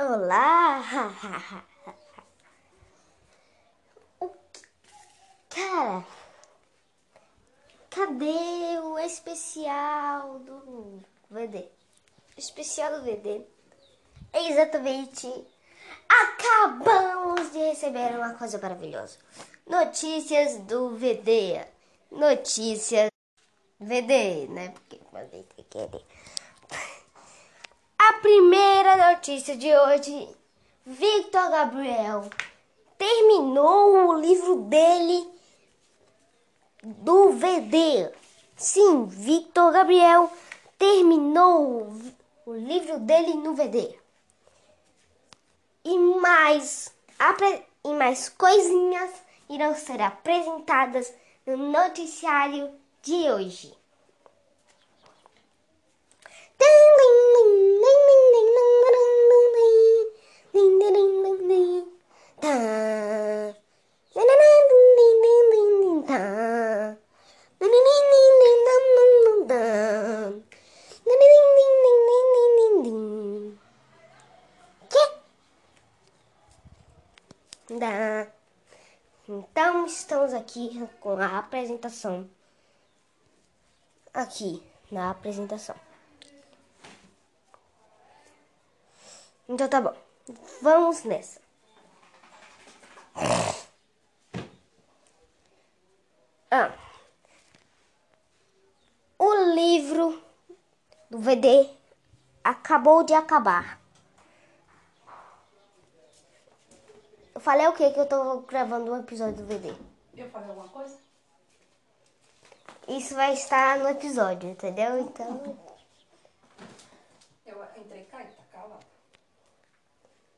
Olá! O que- Cara, cadê o especial do VD? O especial do VD é exatamente. Acabamos de receber uma coisa maravilhosa. Notícias do VD. Notícias VD, né? Porque mandei ter que ler. A primeira notícia de hoje: Victor Gabriel terminou o livro dele do VD. Sim, Victor Gabriel terminou o- livro dele no VD. E mais, e mais coisinhas irão ser apresentadas no noticiário de hoje. Da. Então estamos aqui com a apresentação. Aqui na apresentação. Então tá bom. Vamos nessa. Ah. O livro do VD acabou de acabar. Eu falei o que que eu tô gravando um episódio do VD. Eu falei alguma coisa? Isso vai estar no episódio, entendeu? Então, Eu entrei cá e tá calado.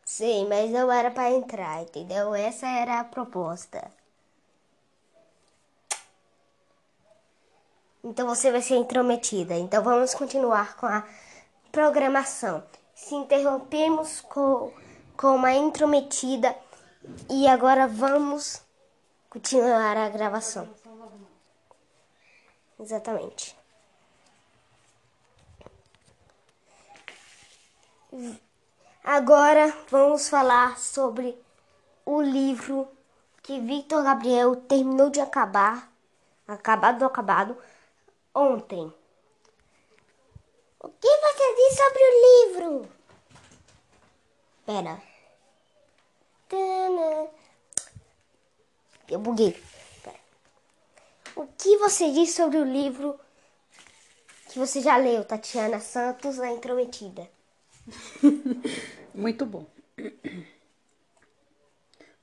sim, mas não era pra entrar, entendeu? Essa era a proposta. Então você vai ser intrometida. Então vamos continuar com a programação. Se interrompemos com, com uma intrometida e agora vamos continuar a gravação. Exatamente. Agora vamos falar sobre o livro que Victor Gabriel terminou de acabar, acabado acabado, ontem. O que você diz sobre o livro? Pera. Tana. Eu buguei. Pera. O que você diz sobre o livro que você já leu, Tatiana Santos, a intrometida? Muito bom.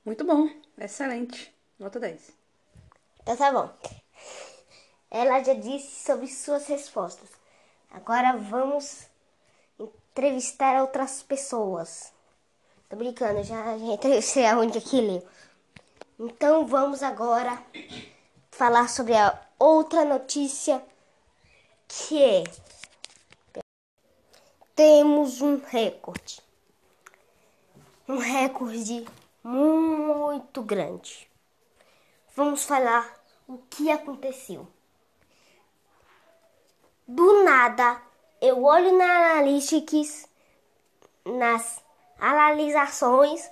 Muito bom. Excelente. Nota 10. Então tá bom. Ela já disse sobre suas respostas. Agora vamos entrevistar outras pessoas. Tô brincando, já, entrevistei a única que leu. Então vamos agora falar sobre a outra notícia que é temos um recorde. Um recorde muito grande. Vamos falar o que aconteceu. Do nada, eu olho na Analytics, nas analisações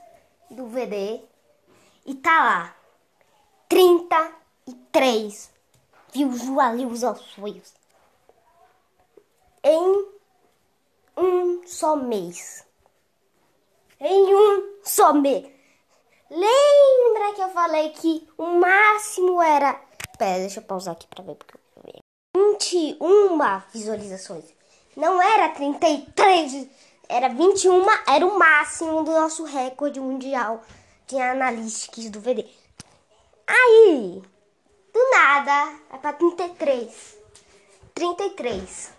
do VD e tá lá 33 visualizações em um só mês. Em um só mês. Lembra que eu falei que o máximo era. Pera, deixa eu pausar aqui pra ver porque. 21 visualizações. Não era 33, era 21, era o máximo do nosso recorde mundial de analytics do VD. Aí, do nada, é pra 33. 33.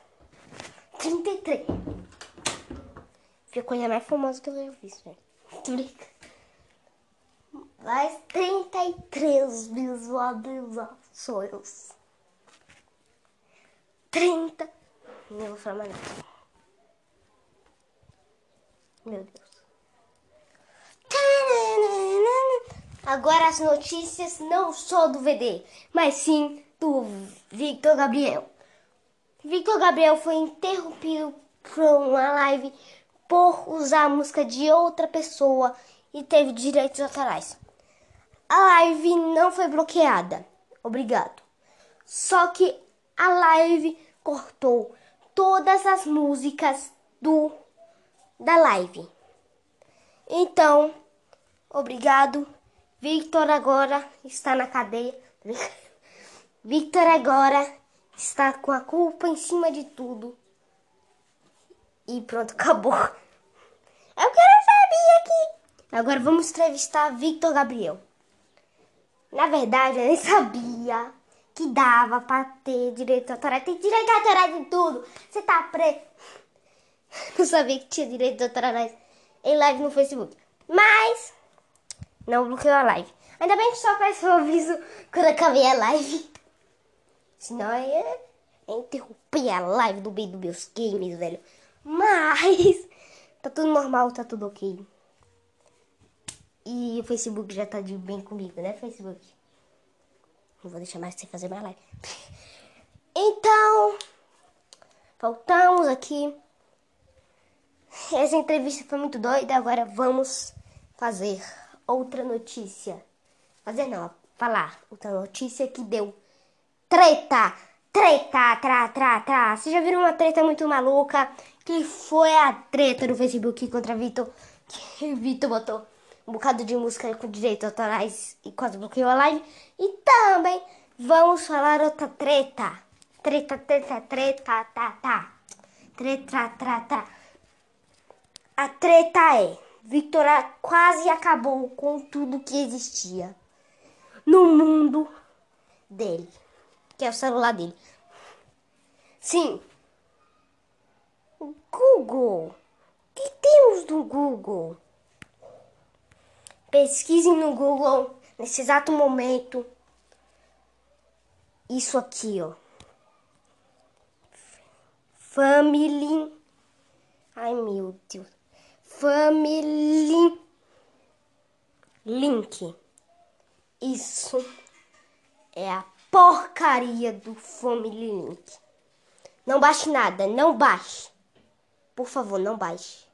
33. Foi a coisa mais famosa que eu já fiz, velho. Mais 33 visualizações. 30. Não vou falar mais nada. Meu Deus. Agora as notícias não só do VD, mas sim do Victor Gabriel. Victor Gabriel foi interrompido por uma live por usar a música de outra pessoa e teve direitos autorais. A live não foi bloqueada. Obrigado. Só que a live cortou todas as músicas do da live. Então, obrigado. Victor agora está na cadeia. Victor agora está com a culpa em cima de tudo. E pronto, acabou. Eu quero saber aqui. Agora vamos entrevistar Victor Gabriel. Na verdade, eu nem sabia que dava pra ter direito autoral. Tem direito autoral de tudo. Você tá pre... Não sabia que tinha direito autorais em live no Facebook. Mas não bloqueou a live. Ainda bem que só apareceu o aviso quando acabei a live. Senão eu ia interromper a live do bem dos meus games, velho. Mas tá tudo normal, tá tudo ok. E o Facebook já tá de bem comigo, né, Facebook? Não vou deixar mais você fazer mais live. Então, voltamos aqui. Essa entrevista foi muito doida. Agora vamos fazer outra notícia. Fazer não, falar outra notícia que deu treta. Treta, tra, tra, tra. Vocês já viram uma treta muito maluca? Que foi a treta do Facebook contra Vitor. Que Vitor botou um bocado de música com direitos autorais e quase bloqueou a live. E também vamos falar outra treta. Treta, treta, treta, tá, tá. Treta, tra, tra. A treta é: Victor quase acabou com tudo que existia no mundo dele, que é o celular dele. Sim. Google. O que temos no Google? Pesquisem no Google nesse exato momento. Isso aqui, ó. Family. Ai, meu Deus. Family Link. Isso é a porcaria do Family Link. Não baixe nada, não baixe. Por favor, não baixe.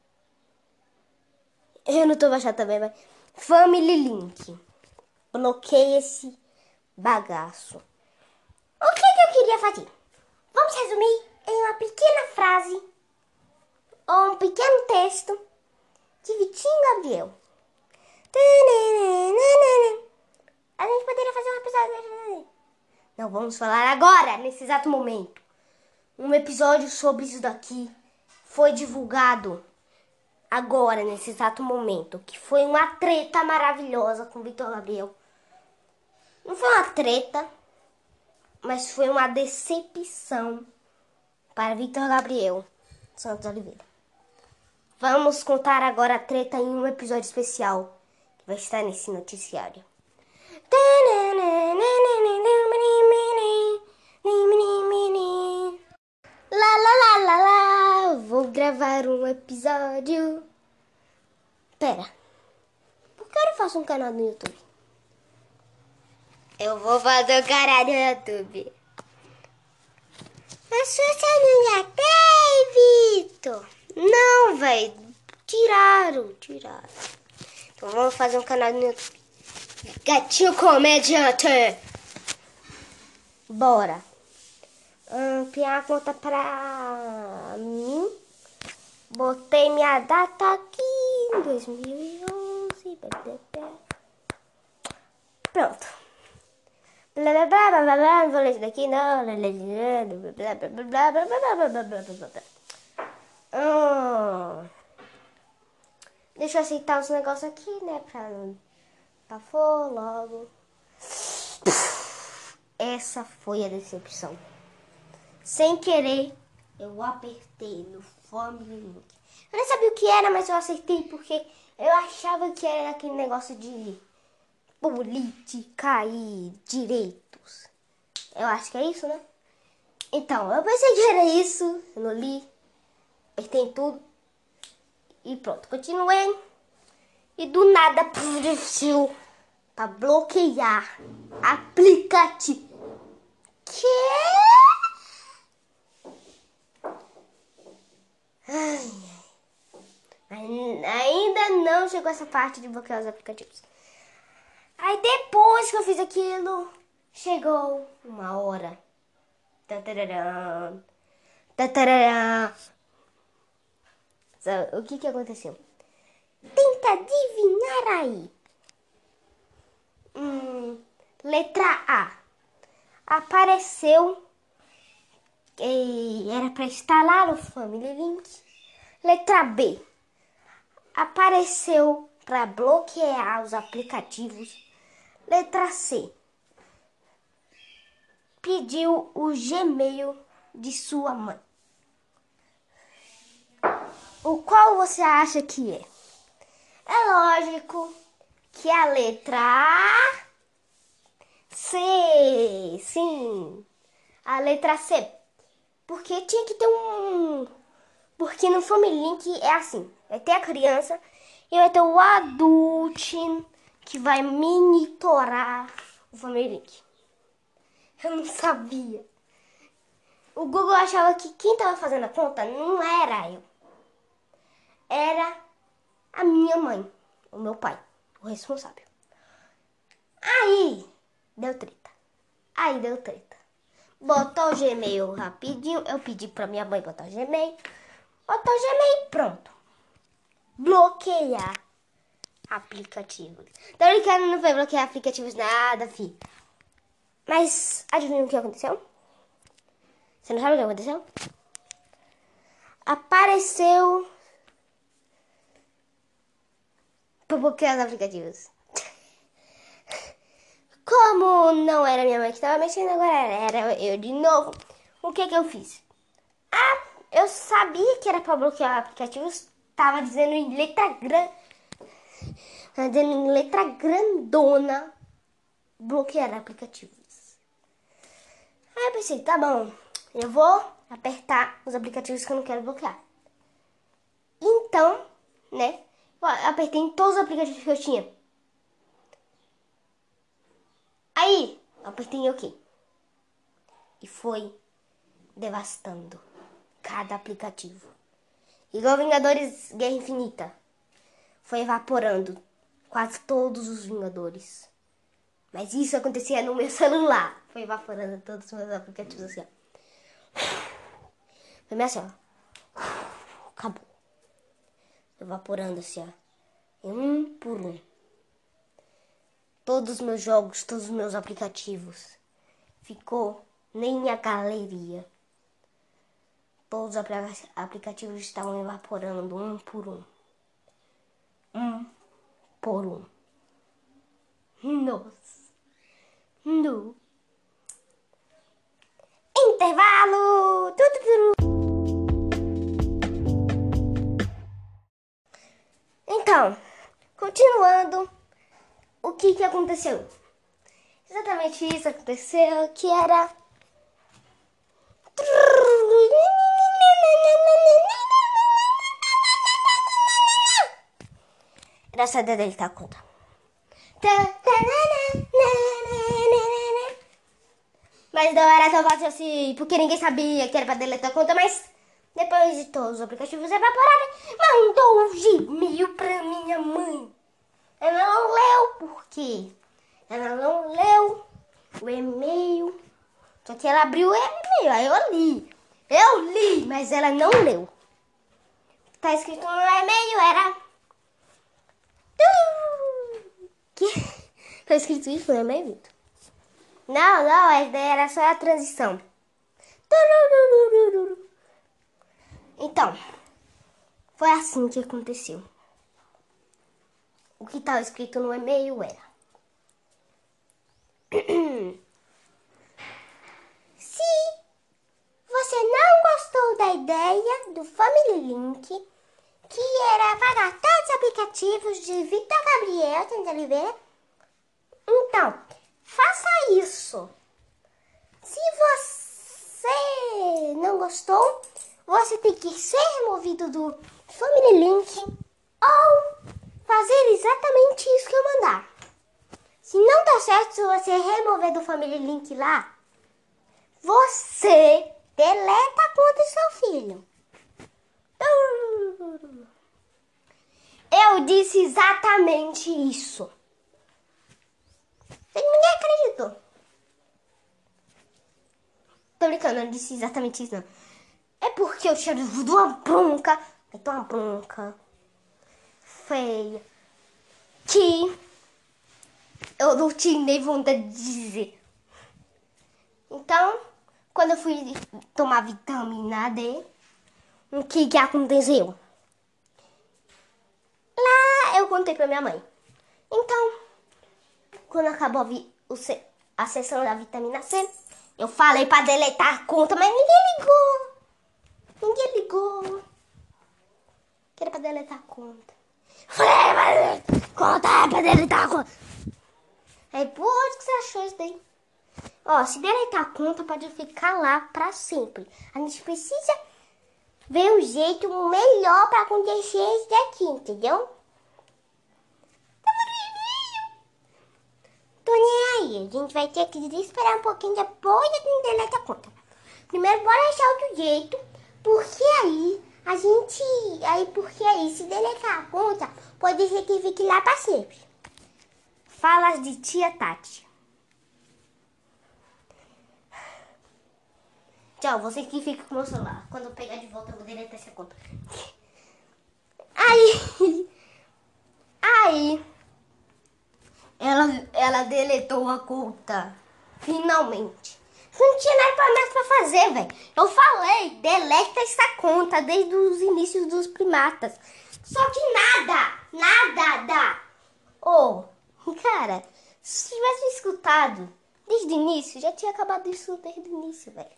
Eu não tô baixando também, mas. Family Link. Bloqueie esse bagaço. O que, que eu queria fazer? Vamos resumir em uma pequena frase ou um pequeno texto de Vitinho Gabriel. A gente poderia fazer um episódio. Não vamos falar agora, nesse exato momento. Um episódio sobre isso daqui foi divulgado agora, nesse exato momento, que foi uma treta maravilhosa com o Vitor Gabriel. Não foi uma treta, mas foi uma decepção para Vitor Gabriel Santos Oliveira. Vamos contar agora a treta em um episódio especial que vai estar nesse noticiário lá, lá, lá, lá, vou gravar um episódio. Pera, por que eu não faço um canal no YouTube? Eu vou fazer um canal no YouTube. Mas você não já tem, Vitor? Não, velho. Tiraram, tiraram. Então vamos fazer um canal no YouTube. Gatinho Comediante. Bora. Ampliar a conta mim. Botei minha data aqui em 2011. Pronto. Blá blá blá blá blá blá. Não vou ler isso daqui não. Blá blá blá blá blá blá blá blá blá blá blá. Hum. Deixa eu aceitar os negócios aqui, né? Pra não. For logo. Essa foi a decepção. Sem querer, eu apertei no Family Link. Eu nem sabia o que era, mas eu acertei porque eu achava que era aquele negócio de política e direitos. Eu acho que é isso, né? Então, eu pensei que era isso, eu não li, apertei em tudo e pronto, continuei. E do nada apareceu para bloquear aplicativo. Que? Ai, ai. ainda não chegou essa parte de bloquear os aplicativos. Aí depois que eu fiz aquilo, chegou uma hora. Tatararã. Tatararã. Sabe, O que que aconteceu? Tenta adivinhar aí. Hum, letra A. Apareceu. Que Era para instalar o Family Link. Letra B. Apareceu para bloquear os aplicativos. Letra C. Pediu o Gmail de sua mãe. O qual você acha que é? É lógico que a letra. C. Sim. A letra C. Porque tinha que ter um. Porque no Family Link é assim: vai ter a criança e vai ter o adulto que vai monitorar o Family Link. Eu não sabia. O Google achava que quem tava fazendo a conta não era eu. Era a minha mãe, o meu pai, o responsável. Aí deu treta. Aí deu treta. Botou o Gmail rapidinho. Eu pedi pra minha mãe botar o Gmail. Botou o Gmail pronto. Bloquear aplicativos. Tô brincando, não foi bloquear aplicativos nada, fi. Mas adivinha o que aconteceu? Você não sabe o que aconteceu? Apareceu pra bloquear os aplicativos. Como não era minha mãe que estava mexendo, agora era, eu de novo. O que que eu fiz? Ah, eu sabia que era para bloquear aplicativos. Tava dizendo em letra grande. Dizendo em letra grandona. Bloquear aplicativos. Aí eu pensei, tá bom. Eu vou apertar os aplicativos que eu não quero bloquear. Então, né? Eu apertei em todos os aplicativos que eu tinha. Aí, apertei OK. E foi devastando cada aplicativo. Igual Vingadores Guerra Infinita. Foi evaporando quase todos os Vingadores. Mas isso acontecia no meu celular. Foi evaporando todos os meus aplicativos assim, ó. Foi assim, ó. Acabou. Evaporando assim, ó. Um por um todos os meus jogos, todos os meus aplicativos. Ficou nem a galeria. Todos os aplicativos estavam evaporando um por um. Um por um. Nossa. No. Intervalo. Então, continuando o que que aconteceu? Exatamente isso aconteceu, que era era só deletar a conta. Mas não era tão fácil assim, porque ninguém sabia que era pra deletar a conta, mas depois de todos os aplicativos evaporarem, mandou um Gmail pra minha mãe. Ela não leu por quê? Ela não leu o e-mail. Só que ela abriu o e-mail, aí eu li. Eu li, mas ela não leu. Tá escrito no e-mail, era. Que? Tá escrito isso no e-mail, Vitor? Não, não, essa daí era só a transição. Então, foi assim que aconteceu o que estava escrito no e-mail era: Se você não gostou da ideia do Family Link, que era apagar todos os aplicativos de Vitor Gabriel de Oliveira, então faça isso. Se você não gostou, você tem que ser removido do Family Link ou fazer exatamente isso que eu mandar. Se não tá certo, se você remover do Family Link lá, você deleta a conta do seu filho. Eu disse exatamente isso. Ninguém acreditou. Tô brincando, eu disse exatamente isso, não. É porque eu tinha dado uma bronca. Aí tô uma bronca feia. Que eu não tinha nem vontade de dizer. Então, quando eu fui tomar vitamina D, o que que aconteceu? Lá eu contei pra minha mãe. Então, quando acabou a, sessão da vitamina C, eu falei pra deletar a conta, mas ninguém ligou. Ninguém ligou. Que era pra deletar a conta. Conta, pra deletar a conta. Aí, pô, onde que você achou isso daí? Ó, se deletar a conta, pode ficar lá pra sempre. A gente precisa ver o jeito melhor pra acontecer isso daqui, entendeu? Tá. Tô nem aí. A gente vai ter que esperar um pouquinho depois de gente deleta a conta. Primeiro, bora achar outro jeito. Porque aí a gente. Aí, porque aí, se deletar a conta, pode ser que fique lá pra sempre. Falas de tia Tati. Tchau, você que fica com o meu celular. Quando eu pegar de volta, eu vou deletar essa conta. Aí. Aí. Ela, ela deletou a conta. Finalmente. Não tinha nada pra mais pra fazer, velho. Eu falei, deleta essa conta desde os inícios dos primatas. Só que nada, nada dá. Ô, cara, se tivesse escutado desde o início, já tinha acabado isso desde o início, velho.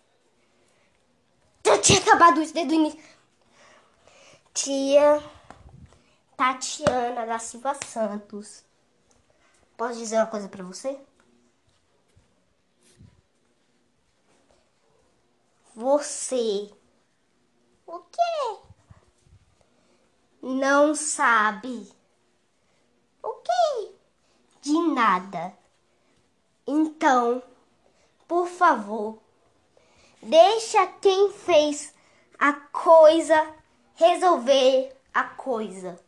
Já tinha acabado isso desde o início. Tia Tatiana da Silva Santos. Posso dizer uma coisa pra você? Você. O quê? Não sabe. O quê? De nada. Então, por favor, deixa quem fez a coisa resolver a coisa.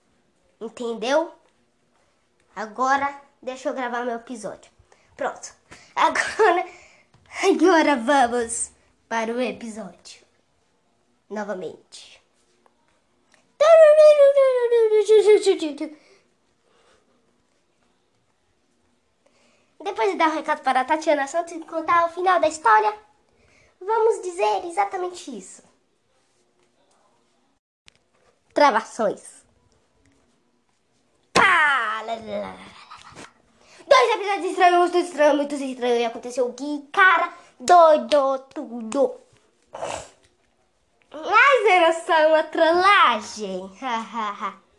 Entendeu? Agora, deixa eu gravar meu episódio. Pronto. Agora, agora vamos para o episódio. Novamente. Depois de dar um recado para a Tatiana Santos e contar o final da história, vamos dizer exatamente isso. Travações. Pá! Dois episódios estranhos, muito estranho, muito estranho. E aconteceu o que? Cara, doido tudo. Mas era só uma trollagem.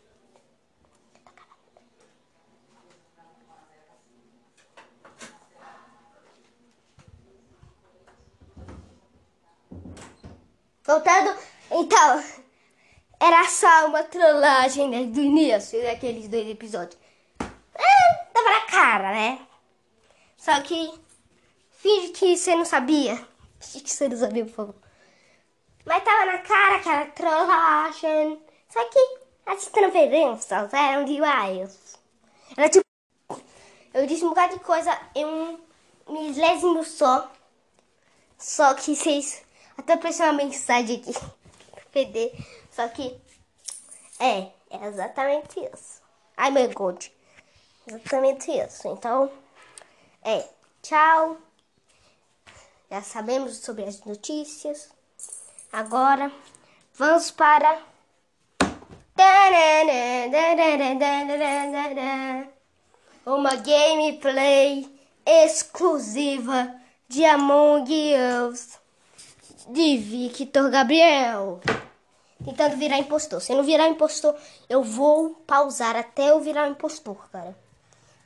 Voltando, então, era só uma trollagem desde o início daqueles dois episódios. É, tava na cara, né? Só que, finge que você não sabia. Finge que você não sabia, por favor. Mas tava na cara que era trollagem. Só que as transferências eram demais. Era tipo. Eu disse um bocado de coisa em um milésimos só. Só que vocês. Até apareceu uma mensagem aqui. PD. Só que. É, é exatamente isso. Ai meu God. Exatamente isso. Então. É. Tchau. Já sabemos sobre as notícias. Agora vamos para. Uma gameplay exclusiva de Among Us de Victor Gabriel. Tentando virar impostor. Se não virar impostor, eu vou pausar até eu virar impostor, cara.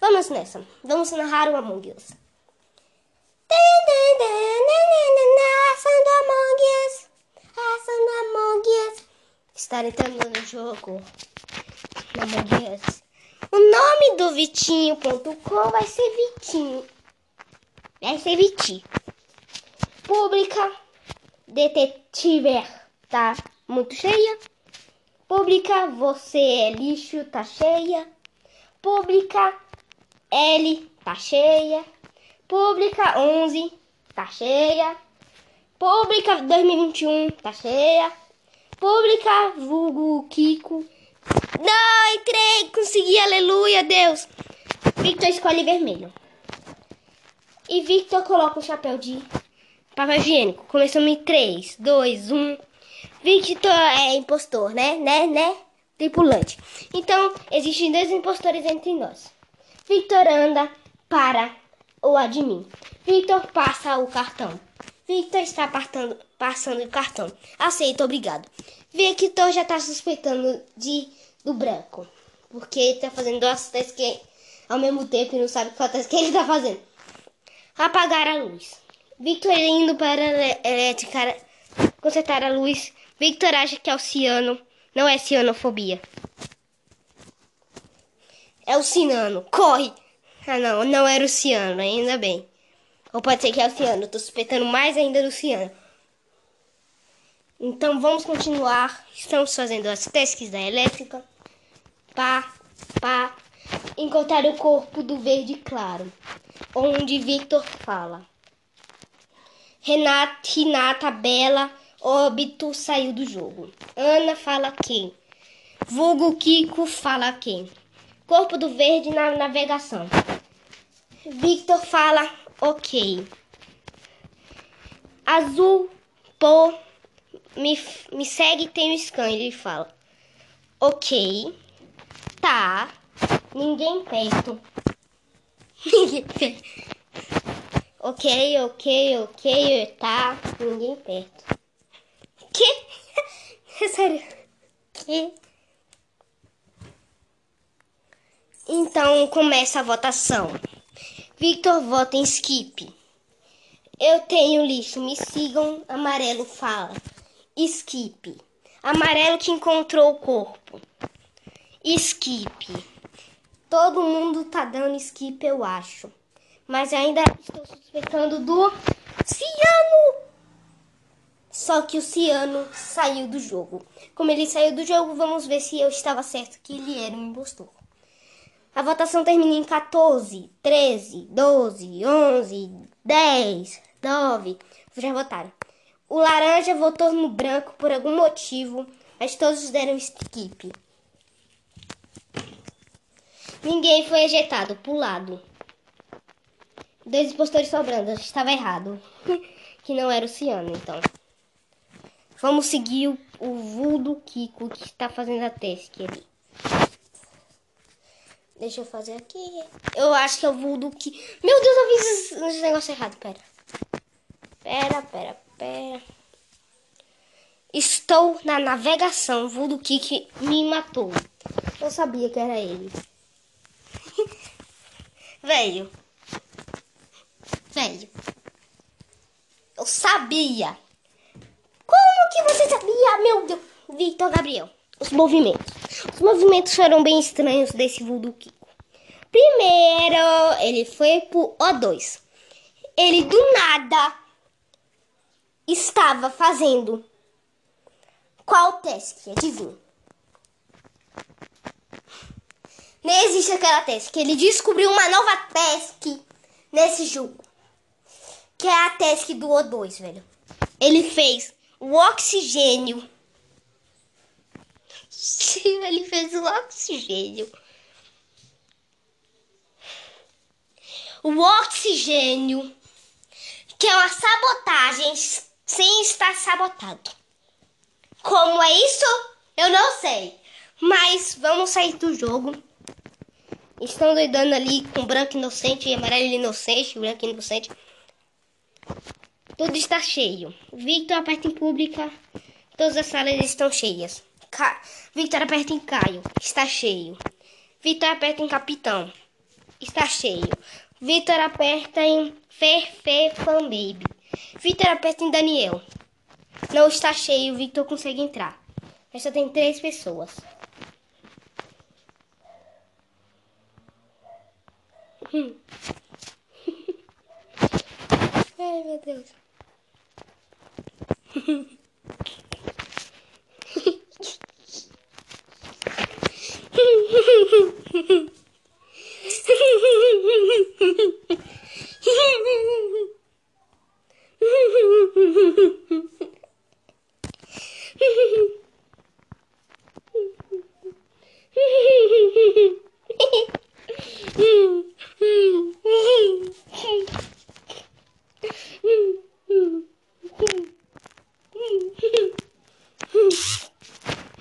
Vamos nessa. Vamos narrar o Among Us. Ação do Among Us. Ação do Among Us. Estar entrando no jogo. Among. O nome do Vitinho.com vai ser Vitinho. Vai ser Vitinho. Pública. Detetive. Tá muito cheia. Pública, você é lixo, tá cheia. Pública, L, tá cheia. Pública 11, tá cheia. Pública 2021, tá cheia. Pública, vulgo Kiko. Não, entrei, consegui, aleluia, Deus. Victor escolhe vermelho. E Victor coloca o chapéu de papel higiênico. Começamos em 3, 2, 1. Victor é impostor, né? Né? Né? Tripulante. Então, existem dois impostores entre nós. Victor anda para o admin. Victor passa o cartão. Victor está partando, passando o cartão. Aceito, obrigado. Victor já está suspeitando de do branco. Porque ele está fazendo duas testes que ao mesmo tempo e não sabe qual que ele está fazendo. Apagar a luz. Victor indo para elétrica consertar a luz. Victor acha que é o ciano. Não é cianofobia. É o cinano. Corre! Ah, não. Não era o ciano. Ainda bem. Ou pode ser que é o ciano. Tô suspeitando mais ainda do ciano. Então vamos continuar. Estamos fazendo as testes da elétrica. Pá, pá. Encontrar o corpo do verde claro. Onde Victor fala. Renata, Renata, Bela, óbito saiu do jogo. Ana fala quem? Vulgo Kiko fala quem? Corpo do verde na navegação. Victor fala ok. Azul, pô, me, me segue, tem o scan. Ele fala ok, tá, ninguém perto. Ninguém perto. Ok, ok, ok, tá, ninguém perto. Que? Sério? Que? Então começa a votação. Victor vota em skip. Eu tenho lixo, me sigam. Amarelo fala. Skip. Amarelo que encontrou o corpo. Skip. Todo mundo tá dando skip, eu acho. Mas ainda estou suspeitando do Ciano. Só que o Ciano saiu do jogo. Como ele saiu do jogo, vamos ver se eu estava certo que ele era um impostor. A votação termina em 14, 13, 12, 11, 10, 9. Já votaram. O laranja votou no branco por algum motivo, mas todos deram skip. Ninguém foi ejetado, pulado. Dois impostores sobrando, estava errado. que não era o Ciano, então. Vamos seguir o, o do Kiko que está fazendo a teste ali. Deixa eu fazer aqui. Eu acho que o voo do Kiko. Meu Deus, eu fiz esse negócio errado. Pera. Pera, pera, pera. Estou na navegação. O voo do Kiko me matou. Eu sabia que era ele. Velho. Velho. Eu sabia. Como que você sabia, meu Deus? Victor Gabriel. Os movimentos. Os movimentos foram bem estranhos desse voo do Kiko. Primeiro, ele foi pro O2. Ele do nada estava fazendo qual teste? Adivinha? Nem existe aquela task. Ele descobriu uma nova task nesse jogo. Que é a task do O2, velho. Ele fez o oxigênio. Ele fez o oxigênio. O oxigênio. Que é uma sabotagem sem estar sabotado. Como é isso? Eu não sei. Mas vamos sair do jogo. Estão doidando ali com branco inocente e amarelo inocente, branco inocente. Tudo está cheio. Victor aperta em pública. Todas as salas estão cheias. Ca... Victor aperta em Caio. Está cheio. Victor aperta em Capitão. Está cheio. Victor aperta em Fer Fe Fan Baby. Victor aperta em Daniel. Não está cheio. Victor consegue entrar. Mas só tem três pessoas. Ai, meu Deus. Hmm.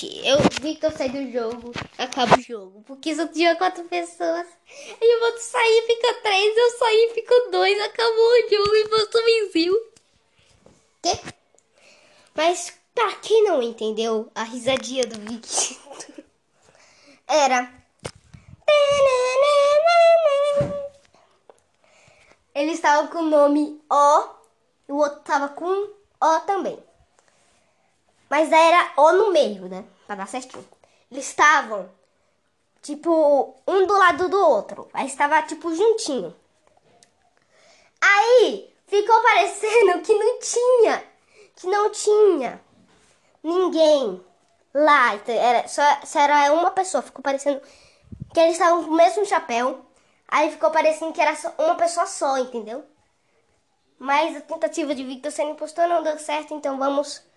Tripulante. Eu vi que eu saí do jogo. Acaba o jogo. Porque só tinha quatro pessoas. Aí eu vou sair, fica três. Eu saí, fica dois. Acabou o jogo e você venceu. Quê? Mas pra quem não entendeu, a risadinha do Vicky era. Eles estavam com o nome O, o outro tava com O também. Mas aí era O no meio, né? Pra dar certinho. Eles estavam, tipo, um do lado do outro. Aí estava, tipo, juntinho. Aí ficou parecendo que não tinha, que não tinha ninguém lá. Então, era, só, só era uma pessoa. Ficou parecendo que eles estavam com o mesmo chapéu. Aí ficou parecendo que era uma pessoa só, entendeu? Mas a tentativa de Victor ser impostor não deu certo, então vamos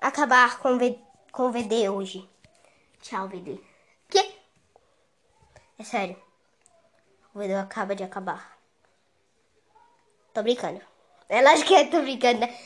acabar com v, com o VD hoje. Tchau, VD. Que? É sério. O VD acaba de acabar. Tô brincando. É lógico que eu tô brincando, né?